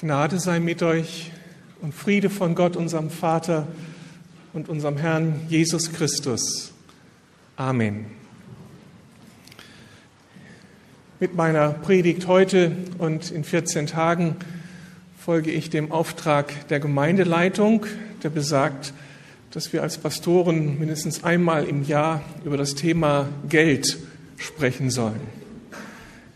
Gnade sei mit euch und Friede von Gott, unserem Vater und unserem Herrn Jesus Christus. Amen. Mit meiner Predigt heute und in 14 Tagen folge ich dem Auftrag der Gemeindeleitung, der besagt, dass wir als Pastoren mindestens einmal im Jahr über das Thema Geld sprechen sollen.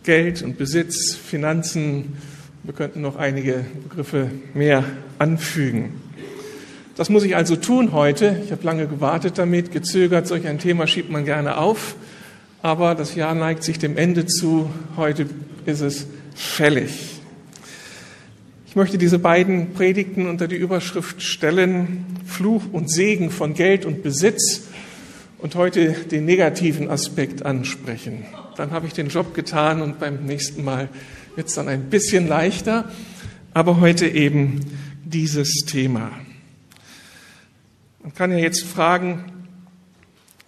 Geld und Besitz, Finanzen, wir könnten noch einige Begriffe mehr anfügen. Das muss ich also tun heute. Ich habe lange gewartet damit, gezögert. Solch ein Thema schiebt man gerne auf. Aber das Jahr neigt sich dem Ende zu. Heute ist es fällig. Ich möchte diese beiden Predigten unter die Überschrift stellen, Fluch und Segen von Geld und Besitz und heute den negativen Aspekt ansprechen. Dann habe ich den Job getan und beim nächsten Mal wird es dann ein bisschen leichter, aber heute eben dieses Thema. Man kann ja jetzt fragen,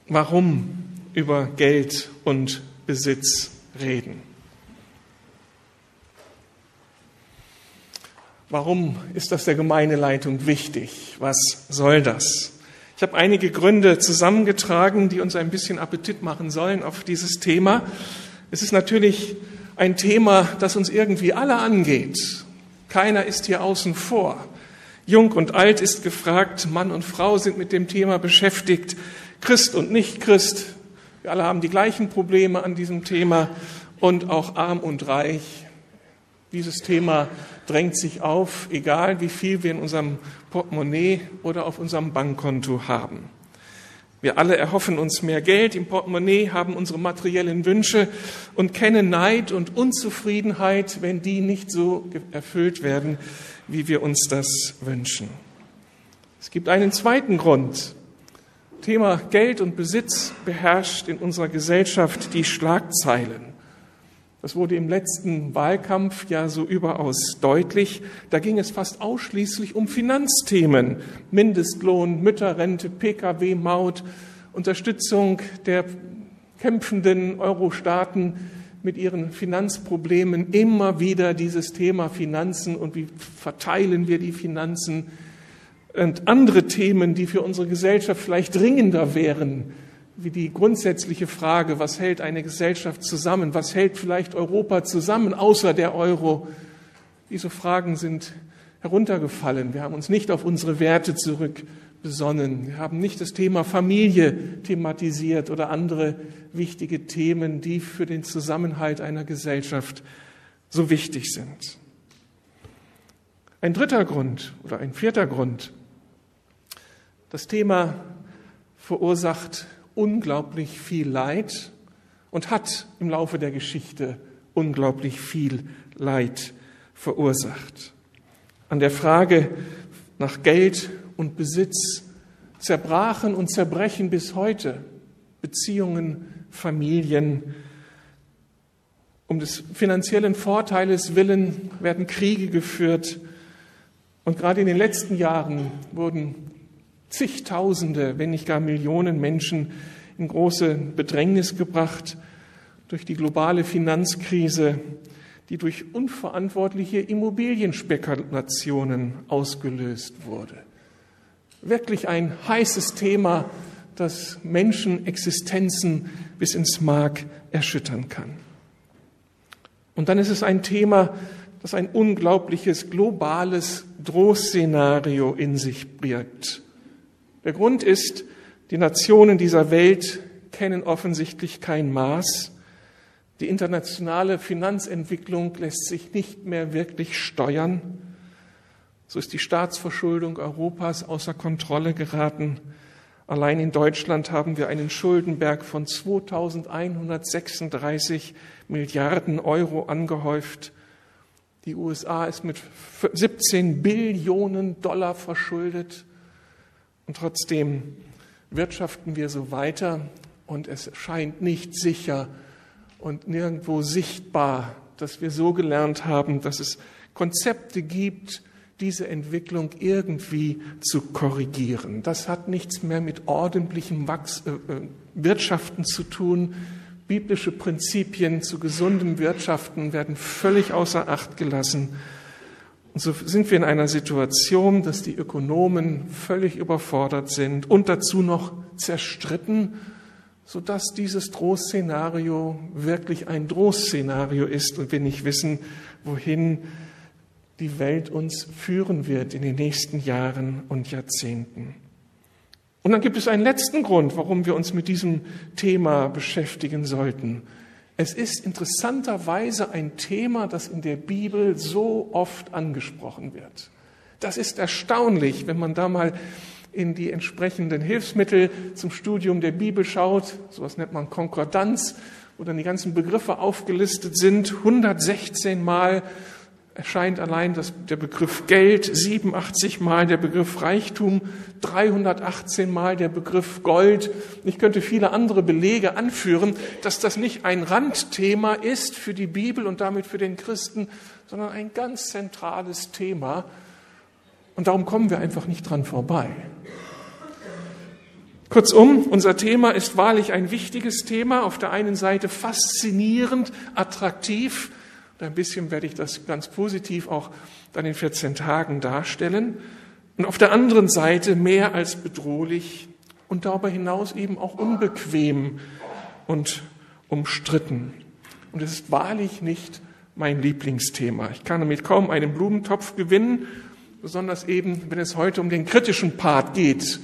warum über Geld und Besitz reden. Warum ist das der Gemeindeleitung wichtig? Was soll das? Ich habe einige Gründe zusammengetragen, die uns ein bisschen Appetit machen sollen auf dieses Thema. Es ist natürlich ein Thema, das uns irgendwie alle angeht. Keiner ist hier außen vor. Jung und alt ist gefragt, Mann und Frau sind mit dem Thema beschäftigt, Christ und Nicht-Christ. Wir alle haben die gleichen Probleme an diesem Thema und auch arm und reich. Dieses Thema drängt sich auf, egal wie viel wir in unserem Portemonnaie oder auf unserem Bankkonto haben. Wir alle erhoffen uns mehr Geld im Portemonnaie, haben unsere materiellen Wünsche und kennen Neid und Unzufriedenheit, wenn die nicht so erfüllt werden, wie wir uns das wünschen. Es gibt einen zweiten Grund. Thema Geld und Besitz beherrscht in unserer Gesellschaft die Schlagzeilen. Das wurde im letzten Wahlkampf ja so überaus deutlich. Da ging es fast ausschließlich um Finanzthemen. Mindestlohn, Mütterrente, Pkw-Maut, Unterstützung der kämpfenden Euro-Staaten mit ihren Finanzproblemen. Immer wieder dieses Thema Finanzen und wie verteilen wir die Finanzen und andere Themen, die für unsere Gesellschaft vielleicht dringender wären wie die grundsätzliche Frage, was hält eine Gesellschaft zusammen, was hält vielleicht Europa zusammen außer der Euro, diese Fragen sind heruntergefallen. Wir haben uns nicht auf unsere Werte zurückbesonnen. Wir haben nicht das Thema Familie thematisiert oder andere wichtige Themen, die für den Zusammenhalt einer Gesellschaft so wichtig sind. Ein dritter Grund oder ein vierter Grund. Das Thema verursacht unglaublich viel Leid und hat im Laufe der Geschichte unglaublich viel Leid verursacht. An der Frage nach Geld und Besitz zerbrachen und zerbrechen bis heute Beziehungen, Familien. Um des finanziellen Vorteiles willen werden Kriege geführt. Und gerade in den letzten Jahren wurden zigtausende, wenn nicht gar Millionen Menschen in große Bedrängnis gebracht durch die globale Finanzkrise, die durch unverantwortliche Immobilienspekulationen ausgelöst wurde. Wirklich ein heißes Thema, das Menschenexistenzen bis ins Mark erschüttern kann. Und dann ist es ein Thema, das ein unglaubliches globales Drohszenario in sich birgt. Der Grund ist, die Nationen dieser Welt kennen offensichtlich kein Maß. Die internationale Finanzentwicklung lässt sich nicht mehr wirklich steuern. So ist die Staatsverschuldung Europas außer Kontrolle geraten. Allein in Deutschland haben wir einen Schuldenberg von 2136 Milliarden Euro angehäuft. Die USA ist mit 17 Billionen Dollar verschuldet. Und trotzdem wirtschaften wir so weiter und es scheint nicht sicher und nirgendwo sichtbar, dass wir so gelernt haben, dass es Konzepte gibt, diese Entwicklung irgendwie zu korrigieren. Das hat nichts mehr mit ordentlichem Wachs äh, äh Wirtschaften zu tun. Biblische Prinzipien zu gesundem Wirtschaften werden völlig außer Acht gelassen. Und so sind wir in einer Situation, dass die Ökonomen völlig überfordert sind und dazu noch zerstritten, sodass dieses Drohszenario wirklich ein Drohszenario ist und wir nicht wissen, wohin die Welt uns führen wird in den nächsten Jahren und Jahrzehnten. Und dann gibt es einen letzten Grund, warum wir uns mit diesem Thema beschäftigen sollten. Es ist interessanterweise ein Thema, das in der Bibel so oft angesprochen wird. Das ist erstaunlich, wenn man da mal in die entsprechenden Hilfsmittel zum Studium der Bibel schaut. Sowas nennt man Konkordanz, wo dann die ganzen Begriffe aufgelistet sind. 116 Mal erscheint allein das, der Begriff Geld, 87 Mal der Begriff Reichtum, 318 Mal der Begriff Gold. Ich könnte viele andere Belege anführen, dass das nicht ein Randthema ist für die Bibel und damit für den Christen, sondern ein ganz zentrales Thema. Und darum kommen wir einfach nicht dran vorbei. Kurzum, unser Thema ist wahrlich ein wichtiges Thema, auf der einen Seite faszinierend, attraktiv, ein bisschen werde ich das ganz positiv auch dann in 14 Tagen darstellen. Und auf der anderen Seite mehr als bedrohlich und darüber hinaus eben auch unbequem und umstritten. Und es ist wahrlich nicht mein Lieblingsthema. Ich kann damit kaum einen Blumentopf gewinnen, besonders eben, wenn es heute um den kritischen Part geht.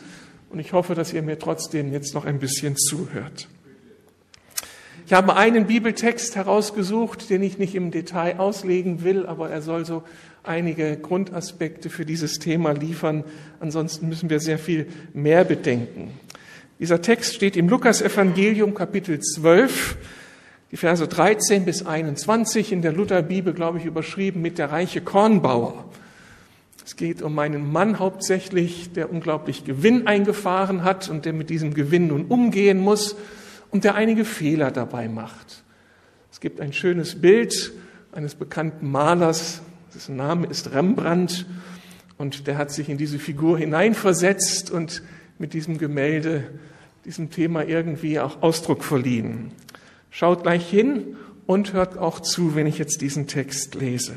Und ich hoffe, dass ihr mir trotzdem jetzt noch ein bisschen zuhört. Ich habe einen Bibeltext herausgesucht, den ich nicht im Detail auslegen will, aber er soll so einige Grundaspekte für dieses Thema liefern. Ansonsten müssen wir sehr viel mehr bedenken. Dieser Text steht im Lukas-Evangelium Kapitel 12, die Verse 13 bis 21, in der Lutherbibel, glaube ich, überschrieben mit der reiche Kornbauer. Es geht um einen Mann hauptsächlich, der unglaublich Gewinn eingefahren hat und der mit diesem Gewinn nun umgehen muss und der einige Fehler dabei macht. Es gibt ein schönes Bild eines bekannten Malers, dessen Name ist Rembrandt, und der hat sich in diese Figur hineinversetzt und mit diesem Gemälde, diesem Thema irgendwie auch Ausdruck verliehen. Schaut gleich hin und hört auch zu, wenn ich jetzt diesen Text lese.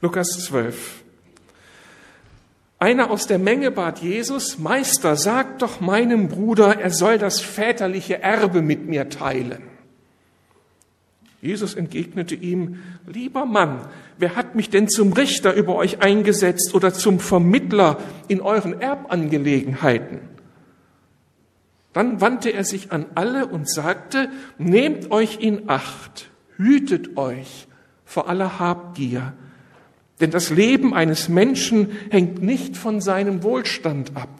Lukas 12. Einer aus der Menge bat Jesus, Meister, sag doch meinem Bruder, er soll das väterliche Erbe mit mir teilen. Jesus entgegnete ihm, lieber Mann, wer hat mich denn zum Richter über euch eingesetzt oder zum Vermittler in euren Erbangelegenheiten? Dann wandte er sich an alle und sagte, nehmt euch in Acht, hütet euch vor aller Habgier, denn das Leben eines Menschen hängt nicht von seinem Wohlstand ab.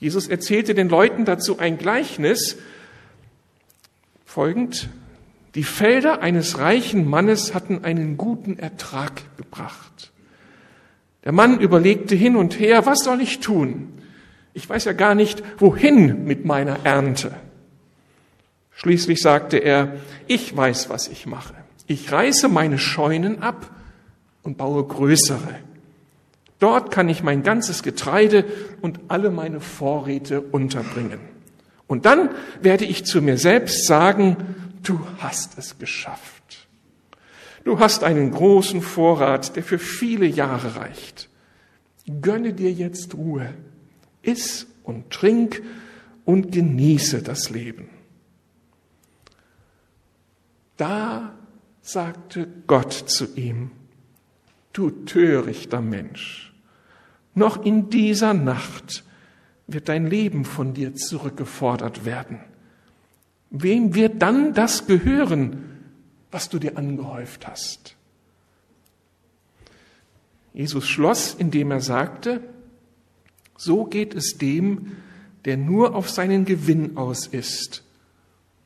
Jesus erzählte den Leuten dazu ein Gleichnis, folgend, die Felder eines reichen Mannes hatten einen guten Ertrag gebracht. Der Mann überlegte hin und her, was soll ich tun? Ich weiß ja gar nicht, wohin mit meiner Ernte. Schließlich sagte er, ich weiß, was ich mache. Ich reiße meine Scheunen ab und baue größere. Dort kann ich mein ganzes Getreide und alle meine Vorräte unterbringen. Und dann werde ich zu mir selbst sagen, du hast es geschafft. Du hast einen großen Vorrat, der für viele Jahre reicht. Gönne dir jetzt Ruhe. Iss und trink und genieße das Leben. Da sagte Gott zu ihm, Du törichter Mensch, noch in dieser Nacht wird dein Leben von dir zurückgefordert werden. Wem wird dann das gehören, was du dir angehäuft hast? Jesus schloss, indem er sagte, so geht es dem, der nur auf seinen Gewinn aus ist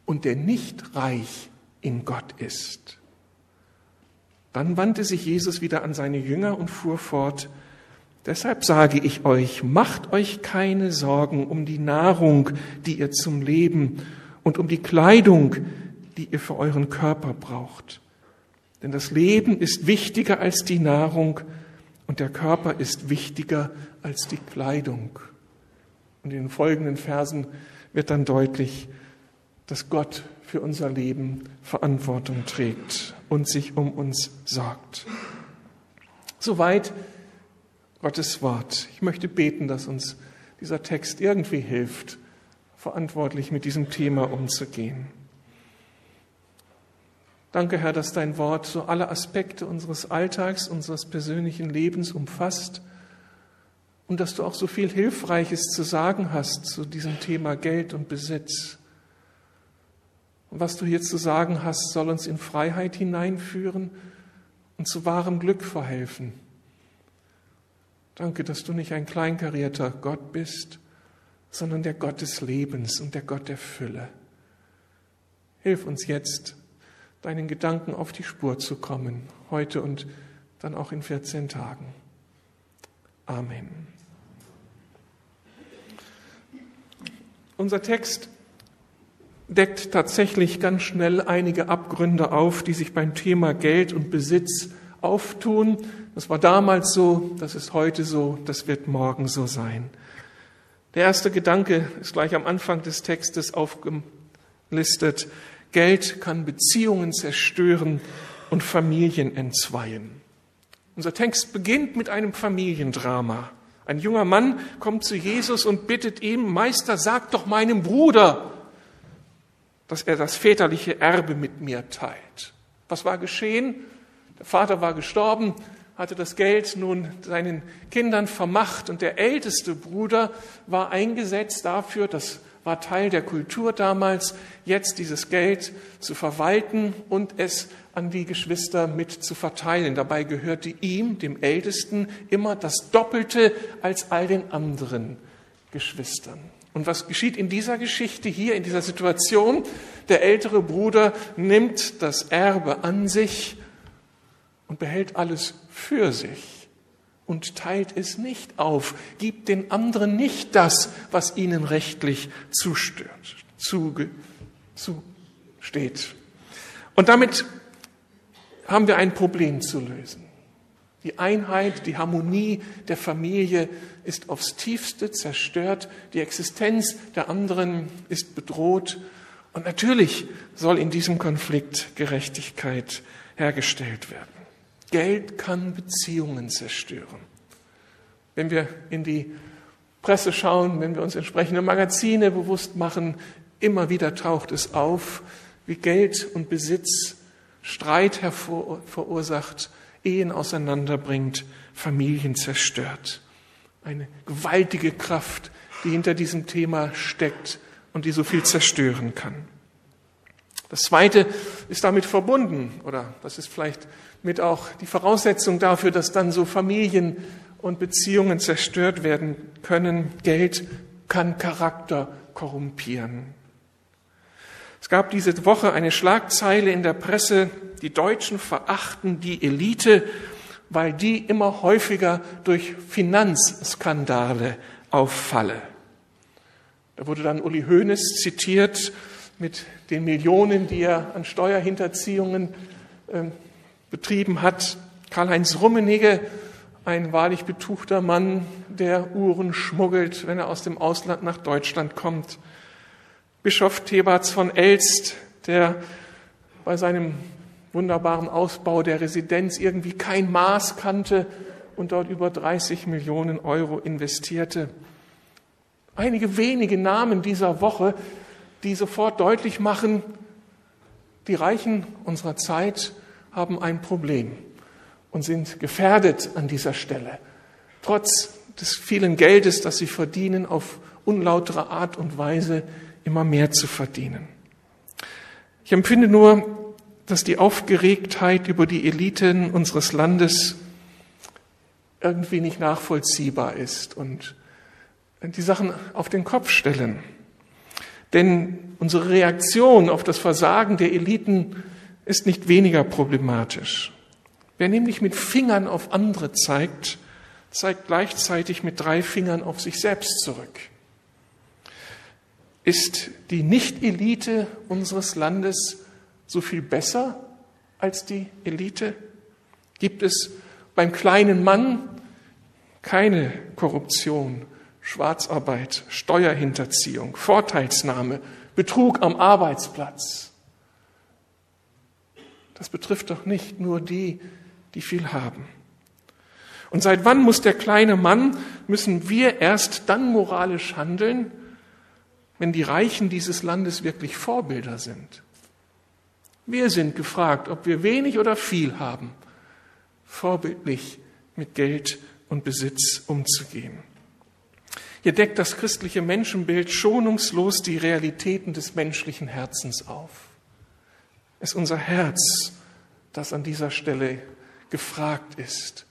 und der nicht reich in Gott ist. Dann wandte sich Jesus wieder an seine Jünger und fuhr fort, Deshalb sage ich euch, macht euch keine Sorgen um die Nahrung, die ihr zum Leben und um die Kleidung, die ihr für euren Körper braucht. Denn das Leben ist wichtiger als die Nahrung und der Körper ist wichtiger als die Kleidung. Und in den folgenden Versen wird dann deutlich, dass Gott für unser Leben Verantwortung trägt und sich um uns sorgt. Soweit Gottes Wort. Ich möchte beten, dass uns dieser Text irgendwie hilft, verantwortlich mit diesem Thema umzugehen. Danke, Herr, dass dein Wort so alle Aspekte unseres Alltags, unseres persönlichen Lebens umfasst und dass du auch so viel Hilfreiches zu sagen hast zu diesem Thema Geld und Besitz. Was du hier zu sagen hast, soll uns in Freiheit hineinführen und zu wahrem Glück verhelfen. Danke, dass du nicht ein kleinkarierter Gott bist, sondern der Gott des Lebens und der Gott der Fülle. Hilf uns jetzt, deinen Gedanken auf die Spur zu kommen, heute und dann auch in 14 Tagen. Amen. Unser Text deckt tatsächlich ganz schnell einige Abgründe auf, die sich beim Thema Geld und Besitz auftun. Das war damals so, das ist heute so, das wird morgen so sein. Der erste Gedanke ist gleich am Anfang des Textes aufgelistet. Geld kann Beziehungen zerstören und Familien entzweien. Unser Text beginnt mit einem Familiendrama. Ein junger Mann kommt zu Jesus und bittet ihm, Meister, sag doch meinem Bruder, dass er das väterliche Erbe mit mir teilt. Was war geschehen? Der Vater war gestorben, hatte das Geld nun seinen Kindern vermacht und der älteste Bruder war eingesetzt dafür, das war Teil der Kultur damals, jetzt dieses Geld zu verwalten und es an die Geschwister mit zu verteilen. Dabei gehörte ihm, dem Ältesten, immer das Doppelte als all den anderen Geschwistern. Und was geschieht in dieser Geschichte hier, in dieser Situation? Der ältere Bruder nimmt das Erbe an sich und behält alles für sich und teilt es nicht auf, gibt den anderen nicht das, was ihnen rechtlich zustört, zuge, zusteht. Und damit haben wir ein Problem zu lösen. Die Einheit, die Harmonie der Familie ist aufs tiefste zerstört, die Existenz der anderen ist bedroht und natürlich soll in diesem Konflikt Gerechtigkeit hergestellt werden. Geld kann Beziehungen zerstören. Wenn wir in die Presse schauen, wenn wir uns entsprechende Magazine bewusst machen, immer wieder taucht es auf, wie Geld und Besitz Streit hervor, verursacht, Ehen auseinanderbringt, Familien zerstört. Eine gewaltige Kraft, die hinter diesem Thema steckt und die so viel zerstören kann. Das Zweite ist damit verbunden, oder das ist vielleicht mit auch die Voraussetzung dafür, dass dann so Familien und Beziehungen zerstört werden können. Geld kann Charakter korrumpieren. Es gab diese Woche eine Schlagzeile in der Presse, die Deutschen verachten die Elite, weil die immer häufiger durch Finanzskandale auffalle. Da wurde dann Uli Hoeneß zitiert mit den Millionen, die er an Steuerhinterziehungen äh, betrieben hat. Karl-Heinz Rummenigge, ein wahrlich betuchter Mann, der Uhren schmuggelt, wenn er aus dem Ausland nach Deutschland kommt. Bischof Thebats von Elst, der bei seinem wunderbaren Ausbau der Residenz irgendwie kein Maß kannte und dort über 30 Millionen Euro investierte. Einige wenige Namen dieser Woche, die sofort deutlich machen, die Reichen unserer Zeit haben ein Problem und sind gefährdet an dieser Stelle. Trotz des vielen Geldes, das sie verdienen, auf unlautere Art und Weise immer mehr zu verdienen. Ich empfinde nur, dass die Aufgeregtheit über die Eliten unseres Landes irgendwie nicht nachvollziehbar ist und die Sachen auf den Kopf stellen. Denn unsere Reaktion auf das Versagen der Eliten ist nicht weniger problematisch. Wer nämlich mit Fingern auf andere zeigt, zeigt gleichzeitig mit drei Fingern auf sich selbst zurück. Ist die Nicht-Elite unseres Landes so viel besser als die Elite? Gibt es beim kleinen Mann keine Korruption, Schwarzarbeit, Steuerhinterziehung, Vorteilsnahme, Betrug am Arbeitsplatz? Das betrifft doch nicht nur die, die viel haben. Und seit wann muss der kleine Mann, müssen wir erst dann moralisch handeln, wenn die Reichen dieses Landes wirklich Vorbilder sind? Wir sind gefragt, ob wir wenig oder viel haben, vorbildlich mit Geld und Besitz umzugehen. Hier deckt das christliche Menschenbild schonungslos die Realitäten des menschlichen Herzens auf. Es ist unser Herz, das an dieser Stelle gefragt ist.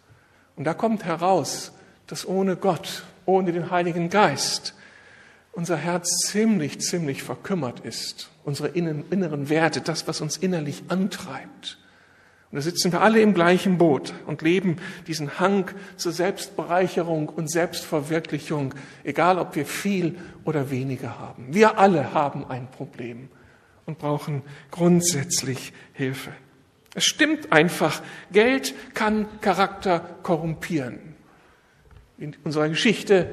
Und da kommt heraus, dass ohne Gott, ohne den Heiligen Geist, unser Herz ziemlich, ziemlich verkümmert ist. Unsere inneren Werte, das, was uns innerlich antreibt. Und da sitzen wir alle im gleichen Boot und leben diesen Hang zur Selbstbereicherung und Selbstverwirklichung, egal ob wir viel oder weniger haben. Wir alle haben ein Problem und brauchen grundsätzlich Hilfe. Es stimmt einfach, Geld kann Charakter korrumpieren. In unserer Geschichte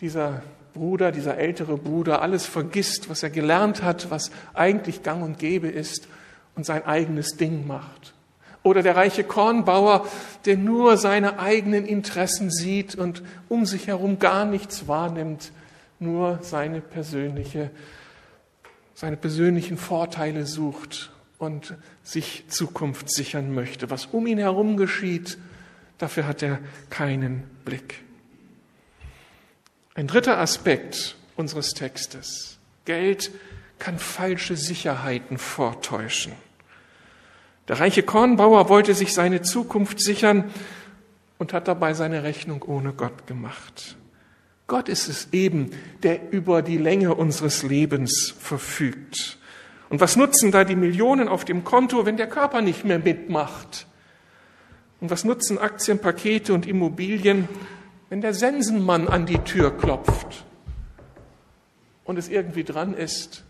dieser Bruder, dieser ältere Bruder, alles vergisst, was er gelernt hat, was eigentlich gang und gäbe ist und sein eigenes Ding macht. Oder der reiche Kornbauer, der nur seine eigenen Interessen sieht und um sich herum gar nichts wahrnimmt, nur seine persönliche, seine persönlichen Vorteile sucht und sich Zukunft sichern möchte. Was um ihn herum geschieht, dafür hat er keinen Blick. Ein dritter Aspekt unseres Textes. Geld kann falsche Sicherheiten vortäuschen. Der reiche Kornbauer wollte sich seine Zukunft sichern und hat dabei seine Rechnung ohne Gott gemacht. Gott ist es eben, der über die Länge unseres Lebens verfügt. Und was nutzen da die Millionen auf dem Konto, wenn der Körper nicht mehr mitmacht? Und was nutzen Aktienpakete und Immobilien, wenn der Sensenmann an die Tür klopft und es irgendwie dran ist,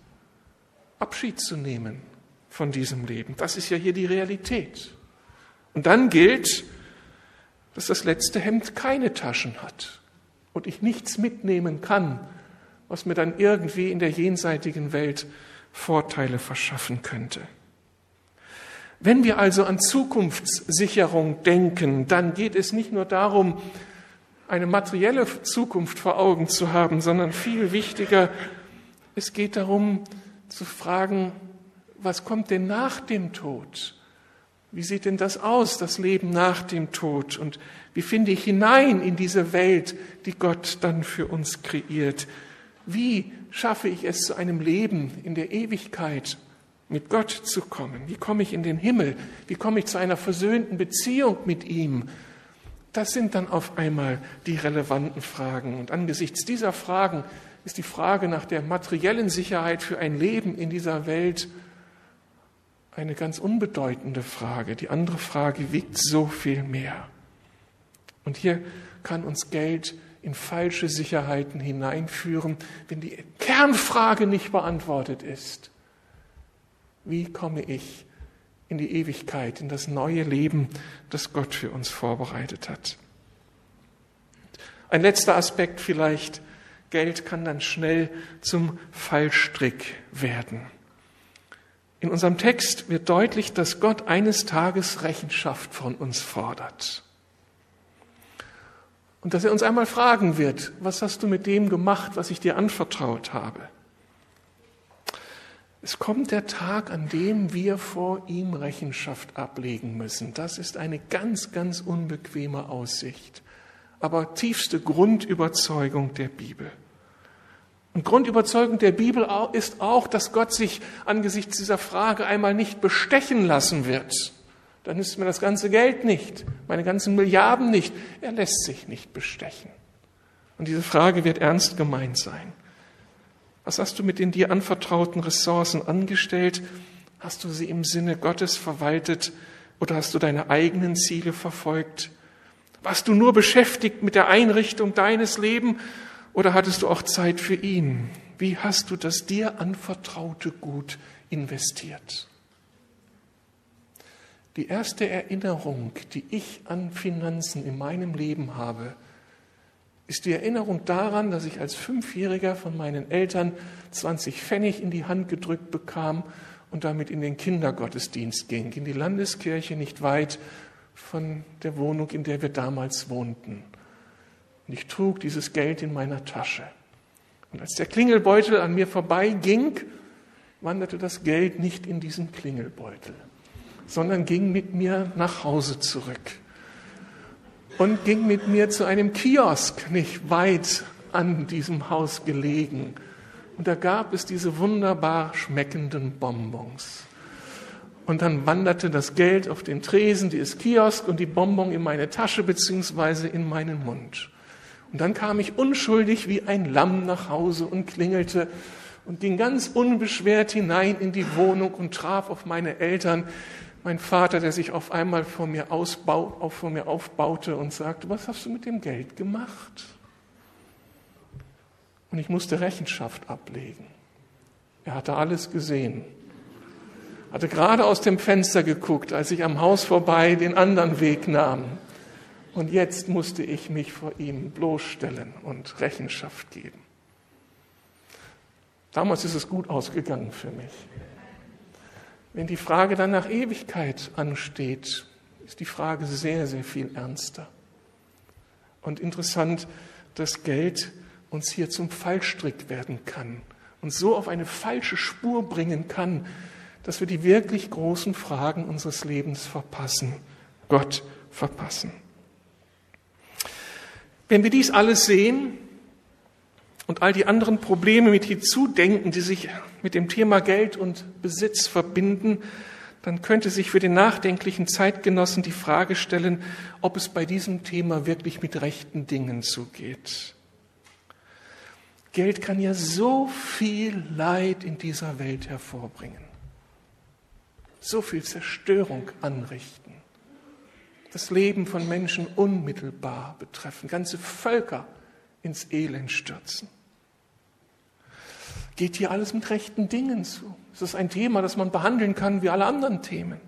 Abschied zu nehmen? von diesem Leben. Das ist ja hier die Realität. Und dann gilt, dass das letzte Hemd keine Taschen hat und ich nichts mitnehmen kann, was mir dann irgendwie in der jenseitigen Welt Vorteile verschaffen könnte. Wenn wir also an Zukunftssicherung denken, dann geht es nicht nur darum, eine materielle Zukunft vor Augen zu haben, sondern viel wichtiger, es geht darum zu fragen, was kommt denn nach dem Tod? Wie sieht denn das aus, das Leben nach dem Tod? Und wie finde ich hinein in diese Welt, die Gott dann für uns kreiert? Wie schaffe ich es zu einem Leben in der Ewigkeit mit Gott zu kommen? Wie komme ich in den Himmel? Wie komme ich zu einer versöhnten Beziehung mit ihm? Das sind dann auf einmal die relevanten Fragen. Und angesichts dieser Fragen ist die Frage nach der materiellen Sicherheit für ein Leben in dieser Welt eine ganz unbedeutende Frage. Die andere Frage wiegt so viel mehr. Und hier kann uns Geld in falsche Sicherheiten hineinführen, wenn die Kernfrage nicht beantwortet ist. Wie komme ich in die Ewigkeit, in das neue Leben, das Gott für uns vorbereitet hat? Ein letzter Aspekt vielleicht. Geld kann dann schnell zum Fallstrick werden. In unserem Text wird deutlich, dass Gott eines Tages Rechenschaft von uns fordert. Und dass er uns einmal fragen wird, was hast du mit dem gemacht, was ich dir anvertraut habe? Es kommt der Tag, an dem wir vor ihm Rechenschaft ablegen müssen. Das ist eine ganz, ganz unbequeme Aussicht, aber tiefste Grundüberzeugung der Bibel. Und Grundüberzeugung der Bibel ist auch, dass Gott sich angesichts dieser Frage einmal nicht bestechen lassen wird. Dann nützt mir das ganze Geld nicht, meine ganzen Milliarden nicht. Er lässt sich nicht bestechen. Und diese Frage wird ernst gemeint sein. Was hast du mit den dir anvertrauten Ressourcen angestellt? Hast du sie im Sinne Gottes verwaltet oder hast du deine eigenen Ziele verfolgt? Warst du nur beschäftigt mit der Einrichtung deines Lebens oder hattest du auch Zeit für ihn? Wie hast du das dir anvertraute Gut investiert? Die erste Erinnerung, die ich an Finanzen in meinem Leben habe, ist die Erinnerung daran, dass ich als Fünfjähriger von meinen Eltern 20 Pfennig in die Hand gedrückt bekam und damit in den Kindergottesdienst ging, in die Landeskirche nicht weit von der Wohnung, in der wir damals wohnten. Und ich trug dieses Geld in meiner Tasche. Und als der Klingelbeutel an mir vorbeiging, wanderte das Geld nicht in diesen Klingelbeutel, sondern ging mit mir nach Hause zurück und ging mit mir zu einem Kiosk, nicht weit an diesem Haus gelegen. Und da gab es diese wunderbar schmeckenden Bonbons. Und dann wanderte das Geld auf den Tresen dieses Kiosk und die Bonbon in meine Tasche beziehungsweise in meinen Mund. Und dann kam ich unschuldig wie ein Lamm nach Hause und klingelte und ging ganz unbeschwert hinein in die Wohnung und traf auf meine Eltern, mein Vater, der sich auf einmal vor mir, ausbau, auf, vor mir aufbaute und sagte, was hast du mit dem Geld gemacht? Und ich musste Rechenschaft ablegen. Er hatte alles gesehen. Hatte gerade aus dem Fenster geguckt, als ich am Haus vorbei den anderen Weg nahm. Und jetzt musste ich mich vor ihm bloßstellen und Rechenschaft geben. Damals ist es gut ausgegangen für mich. Wenn die Frage dann nach Ewigkeit ansteht, ist die Frage sehr, sehr viel ernster. Und interessant, dass Geld uns hier zum Fallstrick werden kann und so auf eine falsche Spur bringen kann, dass wir die wirklich großen Fragen unseres Lebens verpassen, Gott verpassen. Wenn wir dies alles sehen und all die anderen Probleme mit hinzudenken, die sich mit dem Thema Geld und Besitz verbinden, dann könnte sich für den nachdenklichen Zeitgenossen die Frage stellen, ob es bei diesem Thema wirklich mit rechten Dingen zugeht. Geld kann ja so viel Leid in dieser Welt hervorbringen, so viel Zerstörung anrichten das Leben von Menschen unmittelbar betreffen, ganze Völker ins Elend stürzen. Geht hier alles mit rechten Dingen zu? Es ist ein Thema, das man behandeln kann wie alle anderen Themen.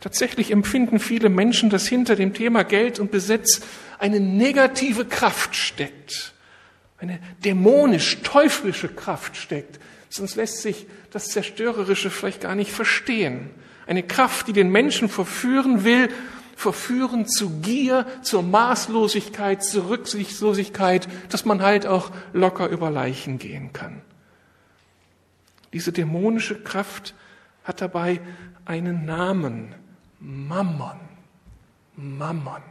Tatsächlich empfinden viele Menschen, dass hinter dem Thema Geld und Besitz eine negative Kraft steckt, eine dämonisch-teuflische Kraft steckt. Sonst lässt sich das Zerstörerische vielleicht gar nicht verstehen. Eine Kraft, die den Menschen verführen will, verführen zu Gier, zur Maßlosigkeit, zur Rücksichtslosigkeit, dass man halt auch locker über Leichen gehen kann. Diese dämonische Kraft hat dabei einen Namen, Mammon. Mammon.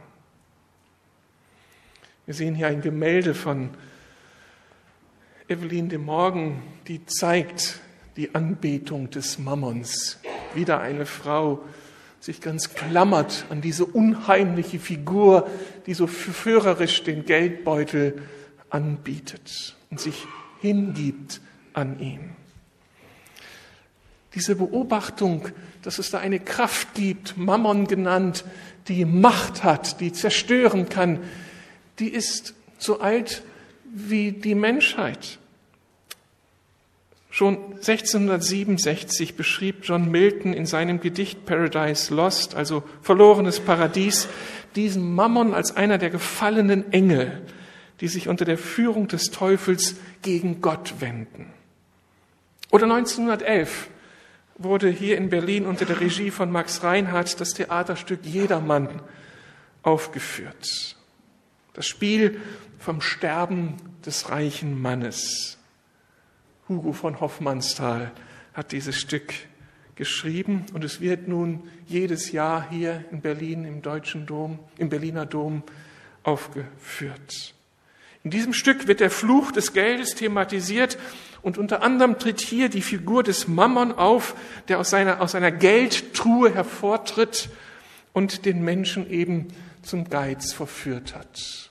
Wir sehen hier ein Gemälde von Evelyn de Morgen, die zeigt die Anbetung des Mammons wieder eine Frau sich ganz klammert an diese unheimliche Figur, die so verführerisch den Geldbeutel anbietet und sich hingibt an ihn. Diese Beobachtung, dass es da eine Kraft gibt, Mammon genannt, die Macht hat, die zerstören kann, die ist so alt wie die Menschheit. Schon 1667 beschrieb John Milton in seinem Gedicht Paradise Lost, also verlorenes Paradies, diesen Mammon als einer der gefallenen Engel, die sich unter der Führung des Teufels gegen Gott wenden. Oder 1911 wurde hier in Berlin unter der Regie von Max Reinhardt das Theaterstück Jedermann aufgeführt. Das Spiel vom Sterben des reichen Mannes. Hugo von Hoffmannsthal hat dieses Stück geschrieben und es wird nun jedes Jahr hier in Berlin im Deutschen Dom, im Berliner Dom aufgeführt. In diesem Stück wird der Fluch des Geldes thematisiert und unter anderem tritt hier die Figur des Mammon auf, der aus seiner, aus seiner Geldtruhe hervortritt und den Menschen eben zum Geiz verführt hat.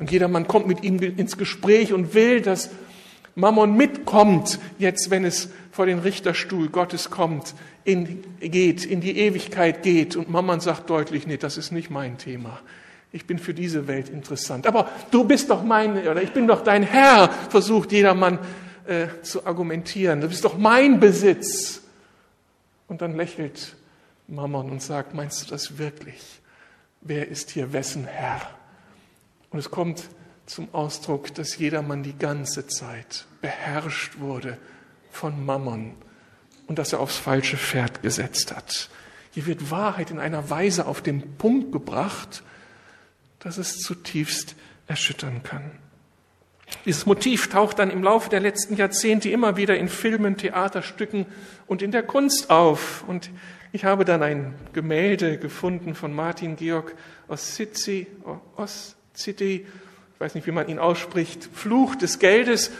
Und jedermann kommt mit ihm ins Gespräch und will, dass Mammon mitkommt, jetzt wenn es vor den Richterstuhl Gottes kommt, in, geht, in die Ewigkeit geht. Und Mammon sagt deutlich, nee, das ist nicht mein Thema. Ich bin für diese Welt interessant. Aber du bist doch mein, oder ich bin doch dein Herr, versucht jedermann äh, zu argumentieren. Du bist doch mein Besitz. Und dann lächelt Mammon und sagt, meinst du das wirklich? Wer ist hier wessen Herr? Und es kommt zum Ausdruck, dass jedermann die ganze Zeit beherrscht wurde von Mammon und dass er aufs falsche Pferd gesetzt hat. Hier wird Wahrheit in einer Weise auf den Punkt gebracht, dass es zutiefst erschüttern kann. Dieses Motiv taucht dann im Laufe der letzten Jahrzehnte immer wieder in Filmen, Theaterstücken und in der Kunst auf. Und ich habe dann ein Gemälde gefunden von Martin Georg Ossizzi, ich weiß nicht, wie man ihn ausspricht, Fluch des Geldes.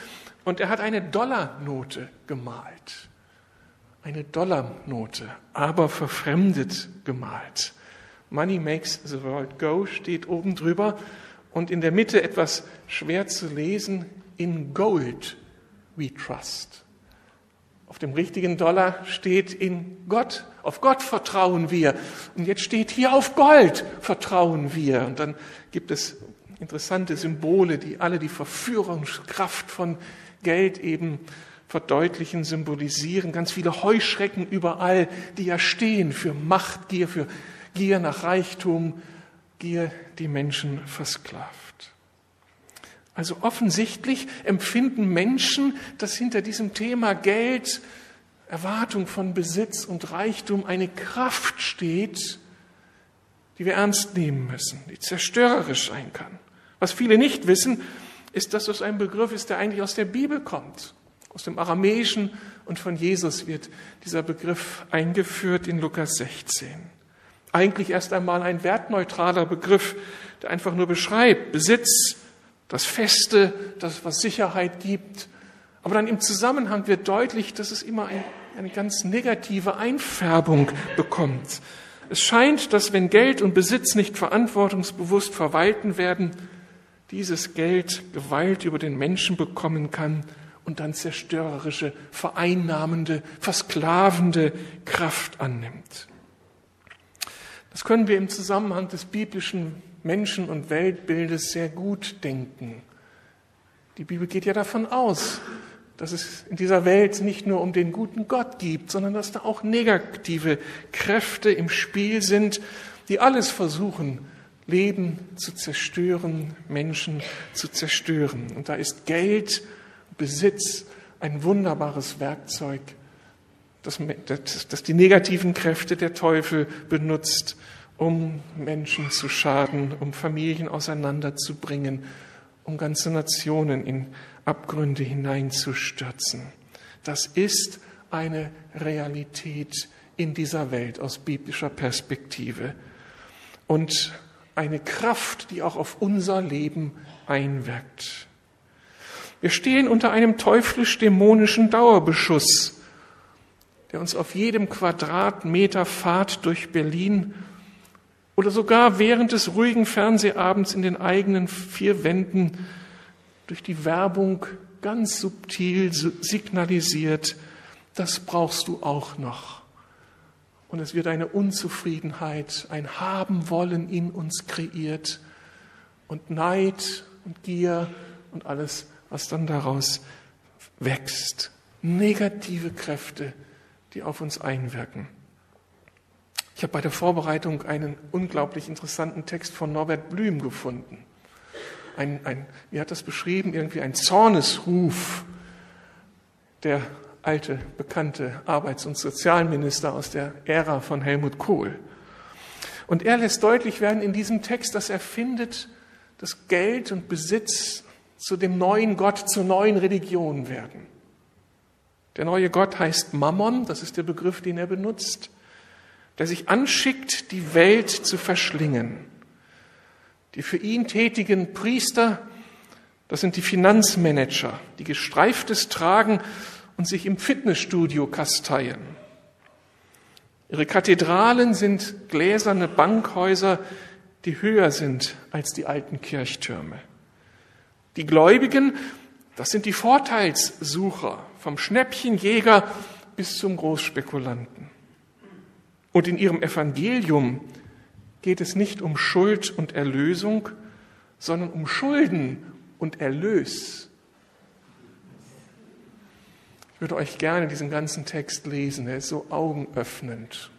Und er hat eine Dollarnote gemalt. Eine Dollarnote, aber verfremdet gemalt. Money makes the world go steht oben drüber und in der Mitte etwas schwer zu lesen, in Gold we trust. Auf dem richtigen Dollar steht in Gott, auf Gott vertrauen wir. Und jetzt steht hier auf Gold vertrauen wir. Und dann gibt es interessante Symbole, die alle die Verführungskraft von Geld eben verdeutlichen, symbolisieren. Ganz viele Heuschrecken überall, die ja stehen für Machtgier, für Gier nach Reichtum, Gier, die Menschen versklavt. Also offensichtlich empfinden Menschen, dass hinter diesem Thema Geld, Erwartung von Besitz und Reichtum eine Kraft steht, die wir ernst nehmen müssen, die zerstörerisch sein kann. Was viele nicht wissen, ist, dass das ein Begriff ist, der eigentlich aus der Bibel kommt. Aus dem Aramäischen und von Jesus wird dieser Begriff eingeführt in Lukas 16 eigentlich erst einmal ein wertneutraler Begriff, der einfach nur beschreibt Besitz, das Feste, das, was Sicherheit gibt. Aber dann im Zusammenhang wird deutlich, dass es immer ein, eine ganz negative Einfärbung bekommt. Es scheint, dass wenn Geld und Besitz nicht verantwortungsbewusst verwalten werden, dieses Geld Gewalt über den Menschen bekommen kann und dann zerstörerische, vereinnahmende, versklavende Kraft annimmt. Das können wir im Zusammenhang des biblischen Menschen- und Weltbildes sehr gut denken. Die Bibel geht ja davon aus, dass es in dieser Welt nicht nur um den guten Gott gibt, sondern dass da auch negative Kräfte im Spiel sind, die alles versuchen, Leben zu zerstören, Menschen zu zerstören. Und da ist Geld, Besitz ein wunderbares Werkzeug, dass, dass die negativen Kräfte der Teufel benutzt, um Menschen zu schaden, um Familien auseinanderzubringen, um ganze Nationen in Abgründe hineinzustürzen. Das ist eine Realität in dieser Welt aus biblischer Perspektive und eine Kraft, die auch auf unser Leben einwirkt. Wir stehen unter einem teuflisch-dämonischen Dauerbeschuss der uns auf jedem Quadratmeter Fahrt durch Berlin oder sogar während des ruhigen Fernsehabends in den eigenen vier Wänden durch die Werbung ganz subtil signalisiert, das brauchst du auch noch. Und es wird eine Unzufriedenheit, ein Haben wollen in uns kreiert und Neid und Gier und alles, was dann daraus wächst. Negative Kräfte, die auf uns einwirken. Ich habe bei der Vorbereitung einen unglaublich interessanten Text von Norbert Blüm gefunden. Ein, ein, wie hat das beschrieben? Irgendwie ein Zornesruf der alte, bekannte Arbeits- und Sozialminister aus der Ära von Helmut Kohl. Und er lässt deutlich werden in diesem Text, dass er findet, dass Geld und Besitz zu dem neuen Gott, zur neuen Religion werden. Der neue Gott heißt Mammon, das ist der Begriff, den er benutzt, der sich anschickt, die Welt zu verschlingen. Die für ihn tätigen Priester, das sind die Finanzmanager, die gestreiftes tragen und sich im Fitnessstudio kasteien. Ihre Kathedralen sind gläserne Bankhäuser, die höher sind als die alten Kirchtürme. Die Gläubigen, das sind die Vorteilssucher, vom Schnäppchenjäger bis zum Großspekulanten. Und in ihrem Evangelium geht es nicht um Schuld und Erlösung, sondern um Schulden und Erlös. Würde euch gerne diesen ganzen Text lesen, er ist so augenöffnend.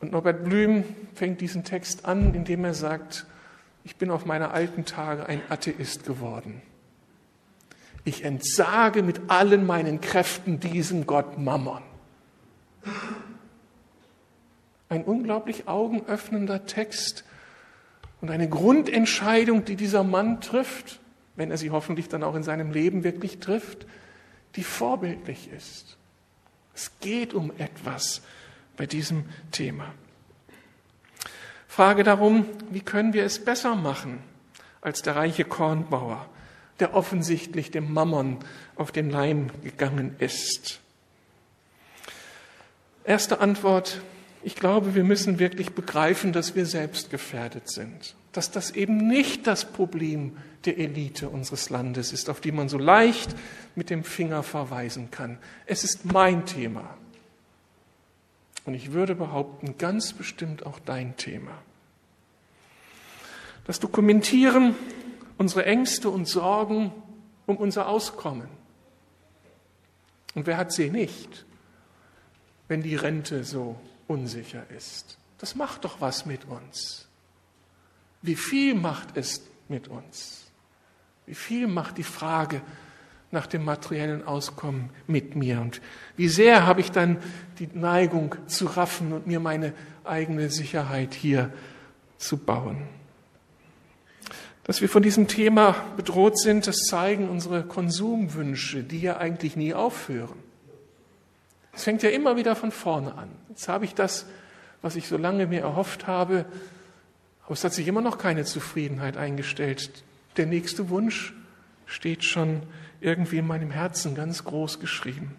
Und Norbert Blüm fängt diesen Text an, indem er sagt, ich bin auf meine alten Tage ein Atheist geworden. Ich entsage mit allen meinen Kräften diesem Gott Mammon. Ein unglaublich augenöffnender Text und eine Grundentscheidung, die dieser Mann trifft, wenn er sie hoffentlich dann auch in seinem Leben wirklich trifft, die vorbildlich ist. Es geht um etwas bei diesem Thema. Frage darum, wie können wir es besser machen als der reiche Kornbauer, der offensichtlich dem Mammon auf den Leim gegangen ist. Erste Antwort, ich glaube, wir müssen wirklich begreifen, dass wir selbst gefährdet sind, dass das eben nicht das Problem der Elite unseres Landes ist, auf die man so leicht mit dem Finger verweisen kann. Es ist mein Thema. Und ich würde behaupten, ganz bestimmt auch dein Thema. Das Dokumentieren unsere Ängste und Sorgen um unser Auskommen. Und wer hat sie nicht, wenn die Rente so unsicher ist? Das macht doch was mit uns. Wie viel macht es mit uns? Wie viel macht die Frage nach dem materiellen Auskommen mit mir? Und wie sehr habe ich dann die Neigung zu raffen und mir meine eigene Sicherheit hier zu bauen? Dass wir von diesem Thema bedroht sind, das zeigen unsere Konsumwünsche, die ja eigentlich nie aufhören. Es fängt ja immer wieder von vorne an. Jetzt habe ich das, was ich so lange mir erhofft habe, aber es hat sich immer noch keine Zufriedenheit eingestellt. Der nächste Wunsch steht schon irgendwie in meinem Herzen ganz groß geschrieben.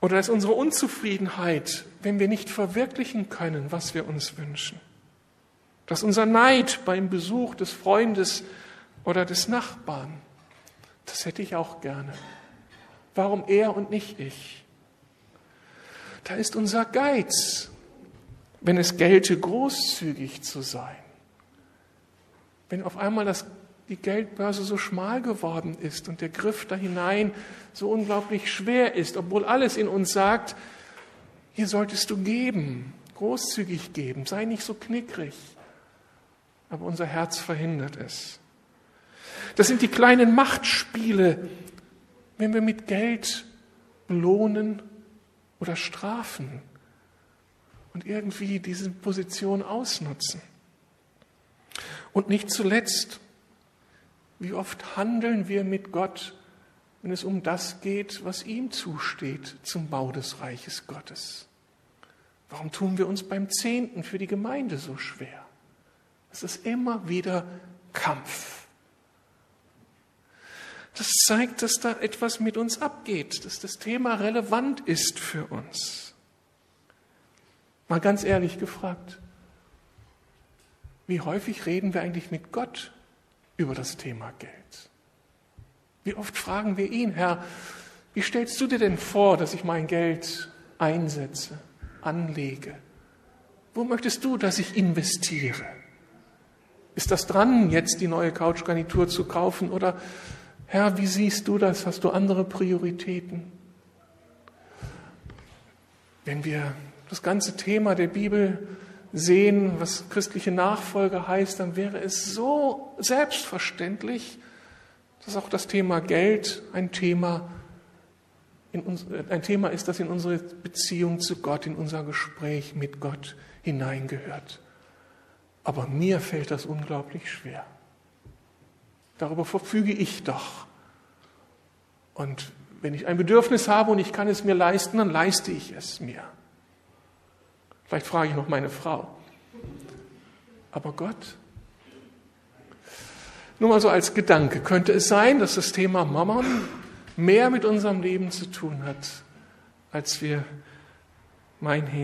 Oder ist unsere Unzufriedenheit, wenn wir nicht verwirklichen können, was wir uns wünschen dass unser Neid beim Besuch des Freundes oder des Nachbarn, das hätte ich auch gerne. Warum er und nicht ich? Da ist unser Geiz, wenn es gelte, großzügig zu sein. Wenn auf einmal das, die Geldbörse so schmal geworden ist und der Griff da hinein so unglaublich schwer ist, obwohl alles in uns sagt, hier solltest du geben, großzügig geben, sei nicht so knickrig aber unser Herz verhindert es. Das sind die kleinen Machtspiele, wenn wir mit Geld belohnen oder strafen und irgendwie diese Position ausnutzen. Und nicht zuletzt, wie oft handeln wir mit Gott, wenn es um das geht, was ihm zusteht zum Bau des Reiches Gottes? Warum tun wir uns beim Zehnten für die Gemeinde so schwer? Es ist immer wieder Kampf. Das zeigt, dass da etwas mit uns abgeht, dass das Thema relevant ist für uns. Mal ganz ehrlich gefragt, wie häufig reden wir eigentlich mit Gott über das Thema Geld? Wie oft fragen wir ihn, Herr, wie stellst du dir denn vor, dass ich mein Geld einsetze, anlege? Wo möchtest du, dass ich investiere? Ist das dran, jetzt die neue Couchgarnitur zu kaufen? Oder Herr, wie siehst du das? Hast du andere Prioritäten? Wenn wir das ganze Thema der Bibel sehen, was christliche Nachfolge heißt, dann wäre es so selbstverständlich, dass auch das Thema Geld ein Thema, uns, ein Thema ist, das in unsere Beziehung zu Gott, in unser Gespräch mit Gott hineingehört. Aber mir fällt das unglaublich schwer. Darüber verfüge ich doch. Und wenn ich ein Bedürfnis habe und ich kann es mir leisten, dann leiste ich es mir. Vielleicht frage ich noch meine Frau. Aber Gott? Nur mal so als Gedanke, könnte es sein, dass das Thema Mammon mehr mit unserem Leben zu tun hat, als wir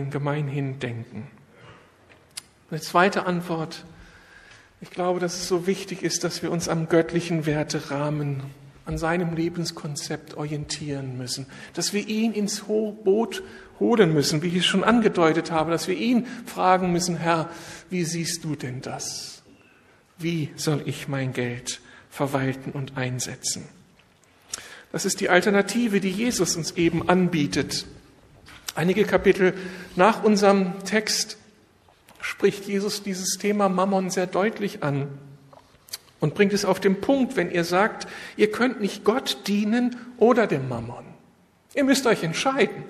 gemeinhin denken? Eine zweite Antwort. Ich glaube, dass es so wichtig ist, dass wir uns am göttlichen Werterahmen, an seinem Lebenskonzept orientieren müssen, dass wir ihn ins Boot holen müssen, wie ich es schon angedeutet habe, dass wir ihn fragen müssen, Herr, wie siehst du denn das? Wie soll ich mein Geld verwalten und einsetzen? Das ist die Alternative, die Jesus uns eben anbietet. Einige Kapitel nach unserem Text spricht Jesus dieses Thema Mammon sehr deutlich an und bringt es auf den Punkt, wenn ihr sagt, ihr könnt nicht Gott dienen oder dem Mammon. Ihr müsst euch entscheiden.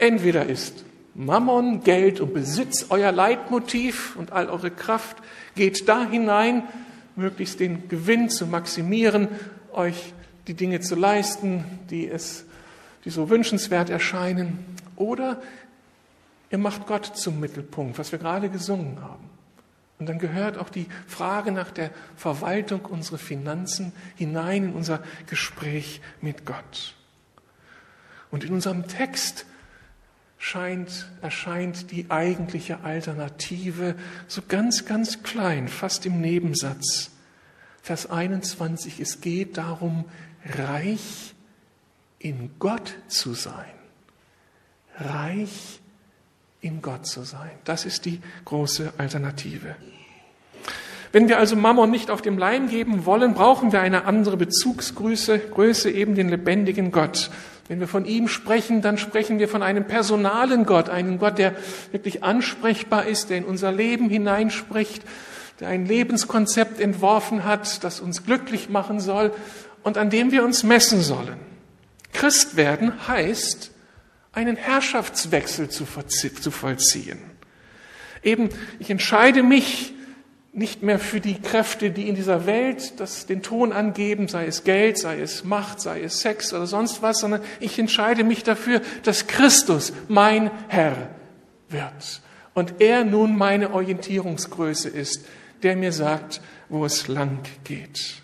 Entweder ist Mammon, Geld und Besitz euer Leitmotiv und all eure Kraft geht da hinein, möglichst den Gewinn zu maximieren, euch die Dinge zu leisten, die es, die so wünschenswert erscheinen. Oder ihr macht Gott zum Mittelpunkt, was wir gerade gesungen haben. Und dann gehört auch die Frage nach der Verwaltung unserer Finanzen hinein in unser Gespräch mit Gott. Und in unserem Text scheint, erscheint die eigentliche Alternative so ganz, ganz klein, fast im Nebensatz. Vers 21, es geht darum, reich in Gott zu sein. Reich in Gott zu sein. Das ist die große Alternative. Wenn wir also Mammon nicht auf dem Leim geben wollen, brauchen wir eine andere Bezugsgröße, Größe eben den lebendigen Gott. Wenn wir von ihm sprechen, dann sprechen wir von einem personalen Gott, einem Gott, der wirklich ansprechbar ist, der in unser Leben hineinspricht, der ein Lebenskonzept entworfen hat, das uns glücklich machen soll und an dem wir uns messen sollen. Christ werden heißt, einen Herrschaftswechsel zu vollziehen. Eben, ich entscheide mich nicht mehr für die Kräfte, die in dieser Welt das, den Ton angeben, sei es Geld, sei es Macht, sei es Sex oder sonst was, sondern ich entscheide mich dafür, dass Christus mein Herr wird und er nun meine Orientierungsgröße ist, der mir sagt, wo es lang geht.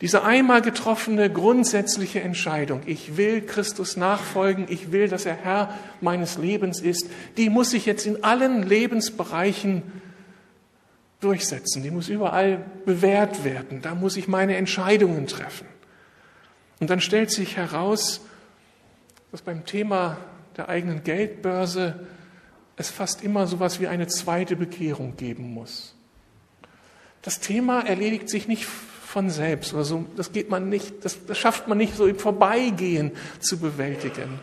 Diese einmal getroffene grundsätzliche Entscheidung, ich will Christus nachfolgen, ich will, dass er Herr meines Lebens ist, die muss sich jetzt in allen Lebensbereichen durchsetzen, die muss überall bewährt werden, da muss ich meine Entscheidungen treffen. Und dann stellt sich heraus, dass beim Thema der eigenen Geldbörse es fast immer so etwas wie eine zweite Bekehrung geben muss. Das Thema erledigt sich nicht von selbst oder so. Das geht man nicht, das, das schafft man nicht so im Vorbeigehen zu bewältigen.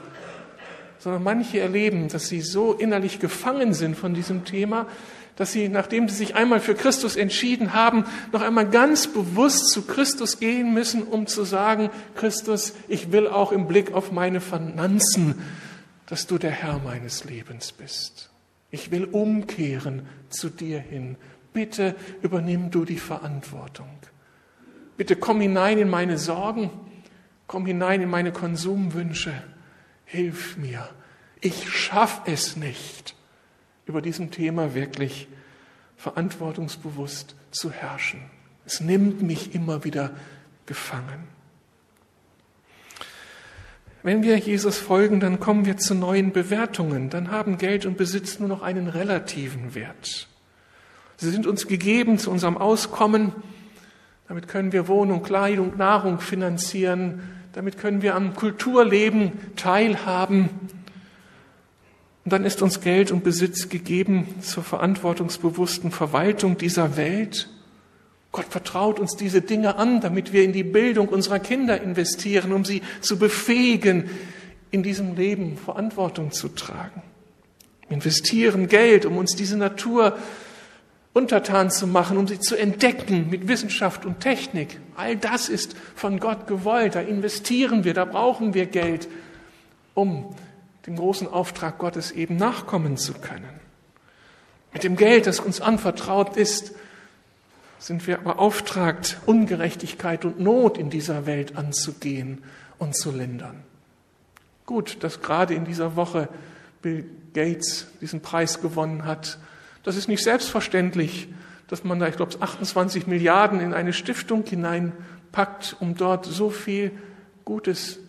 Sondern manche erleben, dass sie so innerlich gefangen sind von diesem Thema, dass sie, nachdem sie sich einmal für Christus entschieden haben, noch einmal ganz bewusst zu Christus gehen müssen, um zu sagen, Christus, ich will auch im Blick auf meine Finanzen, dass du der Herr meines Lebens bist. Ich will umkehren zu dir hin. Bitte übernimm du die Verantwortung. Bitte komm hinein in meine Sorgen, komm hinein in meine Konsumwünsche. Hilf mir. Ich schaffe es nicht, über diesem Thema wirklich verantwortungsbewusst zu herrschen. Es nimmt mich immer wieder gefangen. Wenn wir Jesus folgen, dann kommen wir zu neuen Bewertungen. Dann haben Geld und Besitz nur noch einen relativen Wert. Sie sind uns gegeben zu unserem Auskommen, damit können wir Wohnung, Kleidung, Nahrung finanzieren. Damit können wir am Kulturleben teilhaben. Und dann ist uns Geld und Besitz gegeben zur verantwortungsbewussten Verwaltung dieser Welt. Gott vertraut uns diese Dinge an, damit wir in die Bildung unserer Kinder investieren, um sie zu befähigen, in diesem Leben Verantwortung zu tragen. Wir investieren Geld, um uns diese Natur untertan zu machen, um sie zu entdecken mit Wissenschaft und Technik. All das ist von Gott gewollt. Da investieren wir, da brauchen wir Geld, um dem großen Auftrag Gottes eben nachkommen zu können. Mit dem Geld, das uns anvertraut ist, sind wir beauftragt, Ungerechtigkeit und Not in dieser Welt anzugehen und zu lindern. Gut, dass gerade in dieser Woche Bill Gates diesen Preis gewonnen hat das ist nicht selbstverständlich, dass man da, ich glaube, 28 Milliarden in eine Stiftung hineinpackt, um dort so viel Gutes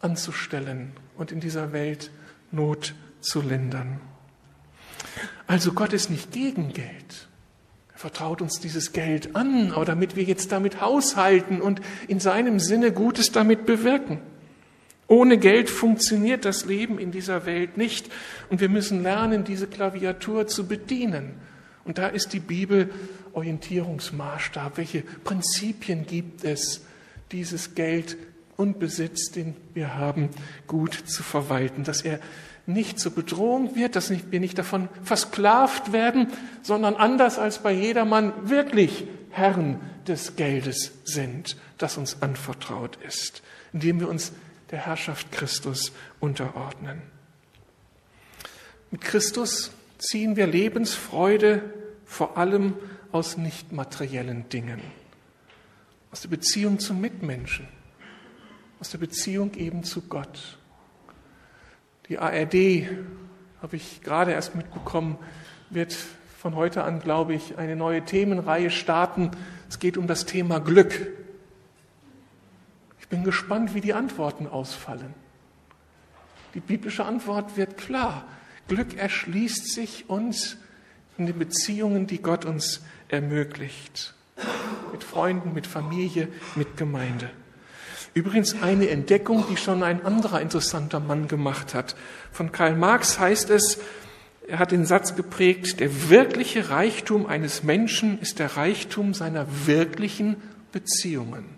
anzustellen und in dieser Welt Not zu lindern. Also Gott ist nicht gegen Geld. Er vertraut uns dieses Geld an, aber damit wir jetzt damit haushalten und in seinem Sinne Gutes damit bewirken. Ohne Geld funktioniert das Leben in dieser Welt nicht und wir müssen lernen, diese Klaviatur zu bedienen. Und da ist die Bibel Orientierungsmaßstab. Welche Prinzipien gibt es, dieses Geld und Besitz, den wir haben, gut zu verwalten, dass er nicht zur Bedrohung wird, dass wir nicht davon versklavt werden, sondern anders als bei jedermann wirklich Herren des Geldes sind, das uns anvertraut ist, indem wir uns der Herrschaft Christus unterordnen. Mit Christus ziehen wir Lebensfreude vor allem aus nicht materiellen Dingen, aus der Beziehung zum Mitmenschen, aus der Beziehung eben zu Gott. Die ARD, habe ich gerade erst mitbekommen, wird von heute an, glaube ich, eine neue Themenreihe starten. Es geht um das Thema Glück. Ich bin gespannt, wie die Antworten ausfallen. Die biblische Antwort wird klar. Glück erschließt sich uns in den Beziehungen, die Gott uns ermöglicht. Mit Freunden, mit Familie, mit Gemeinde. Übrigens eine Entdeckung, die schon ein anderer interessanter Mann gemacht hat. Von Karl Marx heißt es, er hat den Satz geprägt, der wirkliche Reichtum eines Menschen ist der Reichtum seiner wirklichen Beziehungen.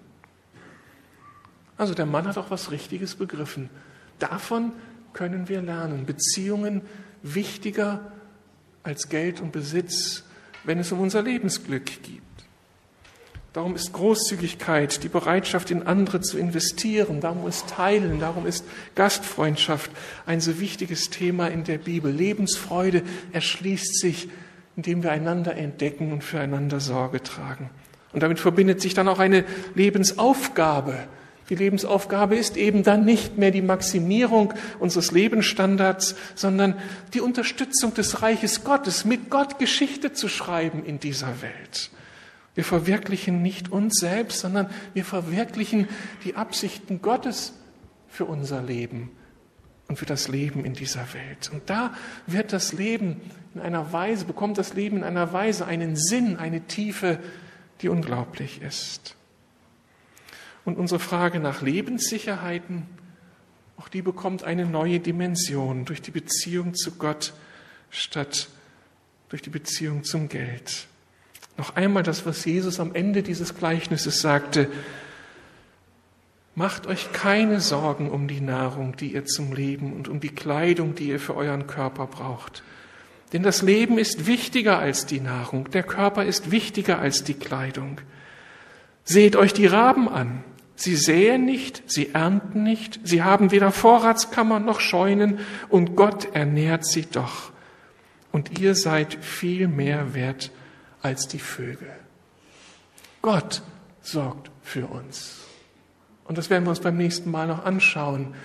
Also der Mann hat auch was Richtiges begriffen. Davon können wir lernen. Beziehungen wichtiger als Geld und Besitz, wenn es um unser Lebensglück geht. Darum ist Großzügigkeit, die Bereitschaft, in andere zu investieren, darum ist Teilen, darum ist Gastfreundschaft ein so wichtiges Thema in der Bibel. Lebensfreude erschließt sich, indem wir einander entdecken und füreinander Sorge tragen. Und damit verbindet sich dann auch eine Lebensaufgabe. Die Lebensaufgabe ist eben dann nicht mehr die Maximierung unseres Lebensstandards, sondern die Unterstützung des Reiches Gottes, mit Gott Geschichte zu schreiben in dieser Welt. Wir verwirklichen nicht uns selbst, sondern wir verwirklichen die Absichten Gottes für unser Leben und für das Leben in dieser Welt. Und da wird das Leben in einer Weise, bekommt das Leben in einer Weise einen Sinn, eine Tiefe, die unglaublich ist. Und unsere Frage nach Lebenssicherheiten, auch die bekommt eine neue Dimension durch die Beziehung zu Gott statt durch die Beziehung zum Geld. Noch einmal das, was Jesus am Ende dieses Gleichnisses sagte. Macht euch keine Sorgen um die Nahrung, die ihr zum Leben und um die Kleidung, die ihr für euren Körper braucht. Denn das Leben ist wichtiger als die Nahrung, der Körper ist wichtiger als die Kleidung. Seht euch die Raben an. Sie säen nicht, sie ernten nicht, sie haben weder Vorratskammern noch Scheunen, und Gott ernährt sie doch. Und ihr seid viel mehr wert als die Vögel. Gott sorgt für uns. Und das werden wir uns beim nächsten Mal noch anschauen,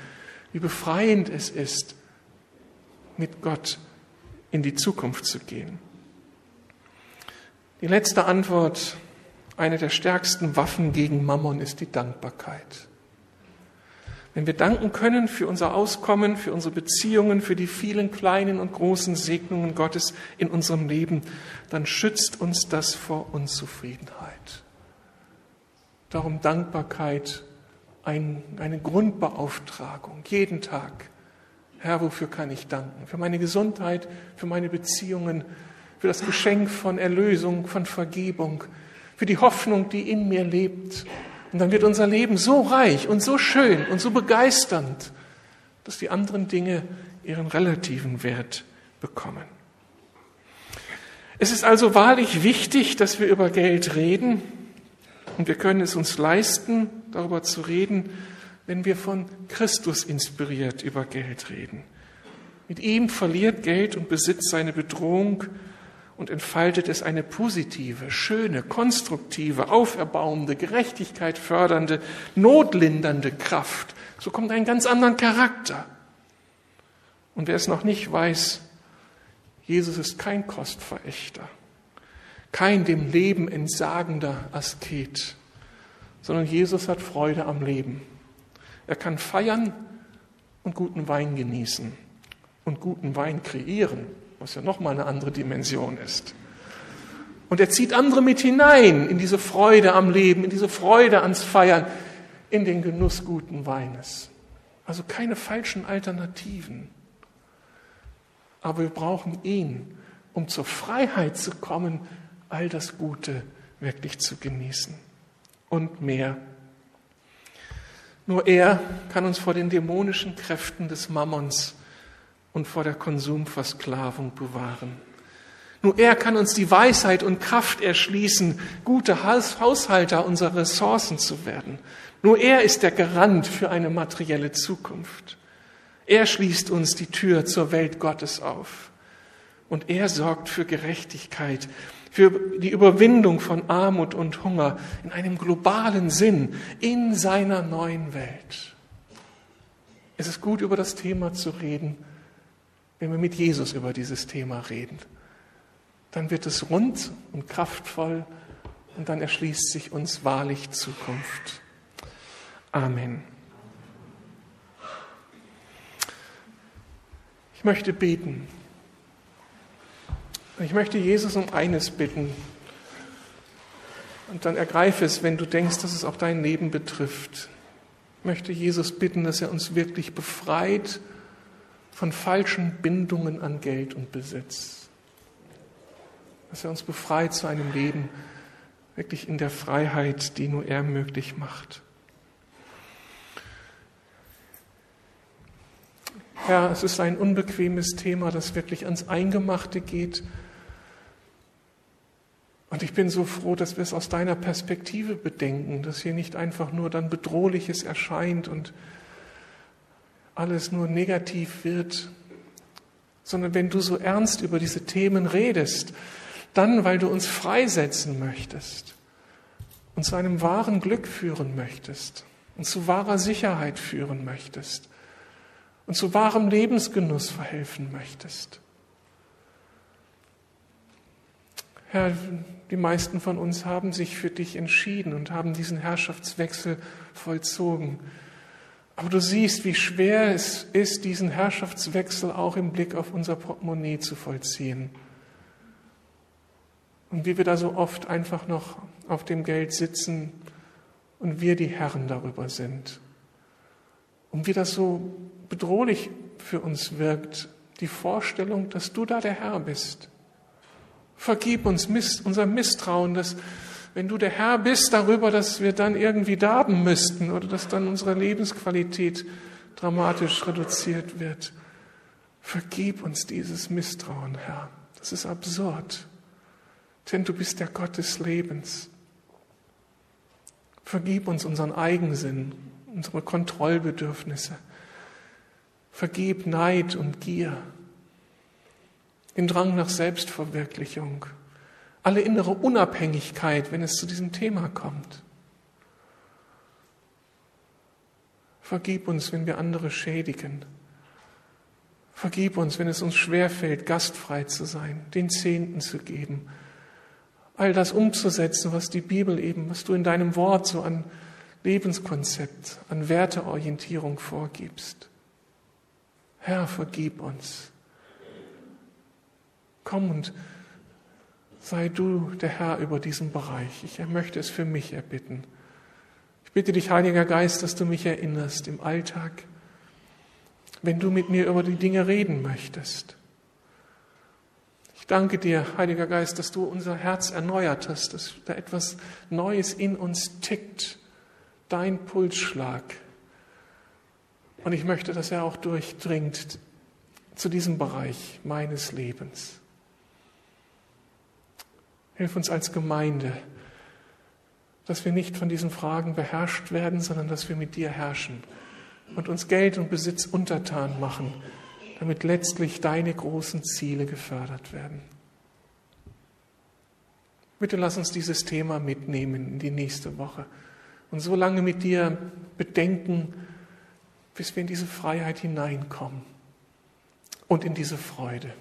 wie befreiend es ist, mit Gott in die Zukunft zu gehen. Die letzte Antwort, eine der stärksten Waffen gegen Mammon, ist die Dankbarkeit. Wenn wir danken können für unser Auskommen, für unsere Beziehungen, für die vielen kleinen und großen Segnungen Gottes in unserem Leben, dann schützt uns das vor Unzufriedenheit. Darum Dankbarkeit, ein, eine Grundbeauftragung, jeden Tag. Herr, wofür kann ich danken? Für meine Gesundheit, für meine Beziehungen, für das Geschenk von Erlösung, von Vergebung, für die Hoffnung, die in mir lebt, und dann wird unser Leben so reich und so schön und so begeisternd, dass die anderen Dinge ihren relativen Wert bekommen. Es ist also wahrlich wichtig, dass wir über Geld reden und wir können es uns leisten, darüber zu reden, wenn wir von Christus inspiriert über Geld reden. Mit ihm verliert Geld und Besitz seine Bedrohung und entfaltet es eine positive, schöne, konstruktive, auferbauende, Gerechtigkeit fördernde, notlindernde Kraft. So kommt ein ganz anderen Charakter. Und wer es noch nicht weiß, Jesus ist kein Kostverächter, kein dem Leben entsagender Asket, sondern Jesus hat Freude am Leben. Er kann feiern und guten Wein genießen und guten Wein kreieren was ja nochmal eine andere Dimension ist. Und er zieht andere mit hinein in diese Freude am Leben, in diese Freude ans Feiern, in den Genuss guten Weines. Also keine falschen Alternativen. Aber wir brauchen ihn, um zur Freiheit zu kommen, all das Gute wirklich zu genießen. Und mehr. Nur er kann uns vor den dämonischen Kräften des Mammons und vor der Konsumversklavung bewahren. Nur er kann uns die Weisheit und Kraft erschließen, gute Haushalter unserer Ressourcen zu werden. Nur er ist der Garant für eine materielle Zukunft. Er schließt uns die Tür zur Welt Gottes auf. Und er sorgt für Gerechtigkeit, für die Überwindung von Armut und Hunger in einem globalen Sinn in seiner neuen Welt. Es ist gut, über das Thema zu reden, wenn wir mit Jesus über dieses Thema reden. Dann wird es rund und kraftvoll und dann erschließt sich uns wahrlich Zukunft. Amen. Ich möchte beten. Ich möchte Jesus um eines bitten. Und dann ergreife es, wenn du denkst, dass es auch dein Leben betrifft. Ich möchte Jesus bitten, dass er uns wirklich befreit von falschen Bindungen an Geld und Besitz. Dass er uns befreit zu einem Leben wirklich in der Freiheit, die nur er möglich macht. Herr, es ist ein unbequemes Thema, das wirklich ans Eingemachte geht. Und ich bin so froh, dass wir es aus deiner Perspektive bedenken, dass hier nicht einfach nur dann Bedrohliches erscheint und alles nur negativ wird, sondern wenn du so ernst über diese Themen redest, dann, weil du uns freisetzen möchtest und zu einem wahren Glück führen möchtest und zu wahrer Sicherheit führen möchtest und zu wahrem Lebensgenuss verhelfen möchtest. Herr, die meisten von uns haben sich für dich entschieden und haben diesen Herrschaftswechsel vollzogen. Aber du siehst, wie schwer es ist, diesen Herrschaftswechsel auch im Blick auf unser Portemonnaie zu vollziehen. Und wie wir da so oft einfach noch auf dem Geld sitzen und wir die Herren darüber sind. Und wie das so bedrohlich für uns wirkt, die Vorstellung, dass du da der Herr bist Vergib uns unser Misstrauen, dass wenn du der Herr bist darüber, dass wir dann irgendwie darben müssten oder dass dann unsere Lebensqualität dramatisch reduziert wird. Vergib uns dieses Misstrauen, Herr. Das ist absurd, denn du bist der Gott des Lebens. Vergib uns unseren Eigensinn, unsere Kontrollbedürfnisse. Vergib Neid und Gier den Drang nach Selbstverwirklichung, alle innere Unabhängigkeit, wenn es zu diesem Thema kommt. Vergib uns, wenn wir andere schädigen. Vergib uns, wenn es uns schwerfällt, gastfrei zu sein, den Zehnten zu geben, all das umzusetzen, was die Bibel eben, was du in deinem Wort so an Lebenskonzept, an Werteorientierung vorgibst. Herr, vergib uns. Komm und sei du der Herr über diesen Bereich. Ich möchte es für mich erbitten. Ich bitte dich, Heiliger Geist, dass du mich erinnerst im Alltag, wenn du mit mir über die Dinge reden möchtest. Ich danke dir, Heiliger Geist, dass du unser Herz erneuert hast, dass da etwas Neues in uns tickt, dein Pulsschlag. Und ich möchte, dass er auch durchdringt zu diesem Bereich meines Lebens. Hilf uns als Gemeinde, dass wir nicht von diesen Fragen beherrscht werden, sondern dass wir mit dir herrschen und uns Geld und Besitz untertan machen, damit letztlich deine großen Ziele gefördert werden. Bitte lass uns dieses Thema mitnehmen in die nächste Woche und so lange mit dir bedenken, bis wir in diese Freiheit hineinkommen und in diese Freude.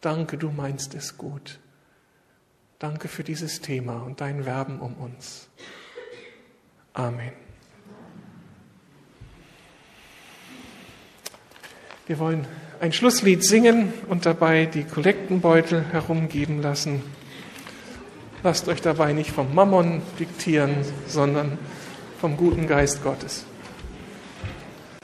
Danke, du meinst es gut. Danke für dieses Thema und dein Werben um uns. Amen. Wir wollen ein Schlusslied singen und dabei die Kollektenbeutel herumgeben lassen. Lasst euch dabei nicht vom Mammon diktieren, sondern vom guten Geist Gottes.